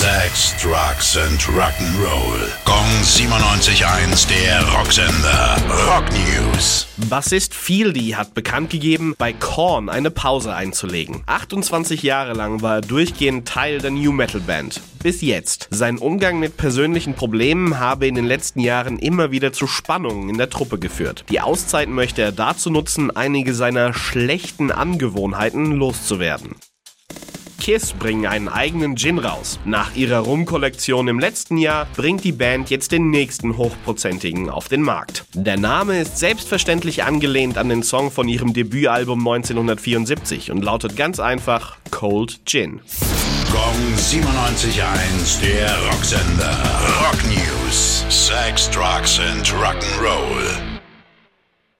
Sex, Drugs and Rock'n'Roll. Gong 97.1, der Rocksender. Rock News. Bassist Fieldy hat bekannt gegeben, bei Korn eine Pause einzulegen. 28 Jahre lang war er durchgehend Teil der New Metal Band. Bis jetzt. Sein Umgang mit persönlichen Problemen habe in den letzten Jahren immer wieder zu Spannungen in der Truppe geführt. Die Auszeiten möchte er dazu nutzen, einige seiner schlechten Angewohnheiten loszuwerden. Kiss bringen einen eigenen Gin raus. Nach ihrer Rum-Kollektion im letzten Jahr bringt die Band jetzt den nächsten hochprozentigen auf den Markt. Der Name ist selbstverständlich angelehnt an den Song von ihrem Debütalbum 1974 und lautet ganz einfach Cold Gin. Gong 97.1, der Rocksender. Rock News. Sex, Drugs and Rock'n'Roll.